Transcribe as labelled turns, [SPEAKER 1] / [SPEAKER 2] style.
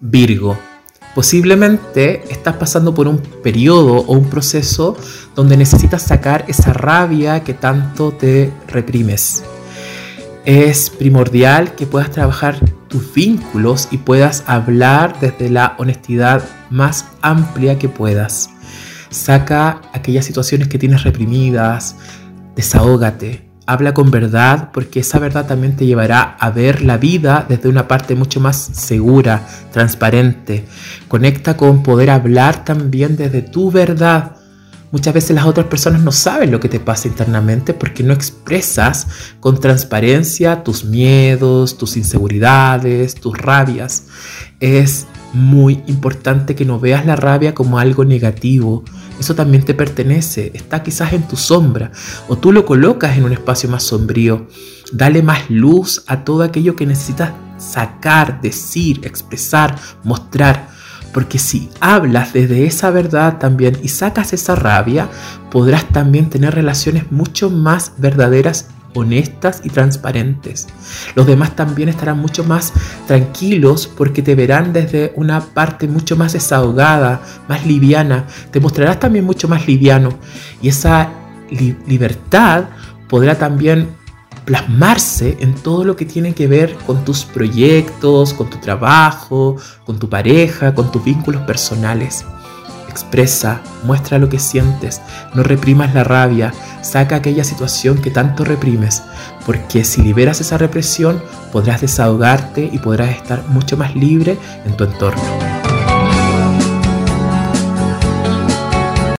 [SPEAKER 1] Virgo. Posiblemente estás pasando por un periodo o un proceso donde necesitas sacar esa rabia que tanto te reprimes. Es primordial que puedas trabajar tus vínculos y puedas hablar desde la honestidad más amplia que puedas. Saca aquellas situaciones que tienes reprimidas, desahógate, habla con verdad porque esa verdad también te llevará a ver la vida desde una parte mucho más segura, transparente. Conecta con poder hablar también desde tu verdad. Muchas veces las otras personas no saben lo que te pasa internamente porque no expresas con transparencia tus miedos, tus inseguridades, tus rabias. Es muy importante que no veas la rabia como algo negativo, eso también te pertenece, está quizás en tu sombra o tú lo colocas en un espacio más sombrío. Dale más luz a todo aquello que necesitas sacar, decir, expresar, mostrar. Porque si hablas desde esa verdad también y sacas esa rabia, podrás también tener relaciones mucho más verdaderas honestas y transparentes. Los demás también estarán mucho más tranquilos porque te verán desde una parte mucho más desahogada, más liviana. Te mostrarás también mucho más liviano y esa libertad podrá también plasmarse en todo lo que tiene que ver con tus proyectos, con tu trabajo, con tu pareja, con tus vínculos personales. Expresa, muestra lo que sientes, no reprimas la rabia, saca aquella situación que tanto reprimes, porque si liberas esa represión podrás desahogarte y podrás estar mucho más libre en tu entorno.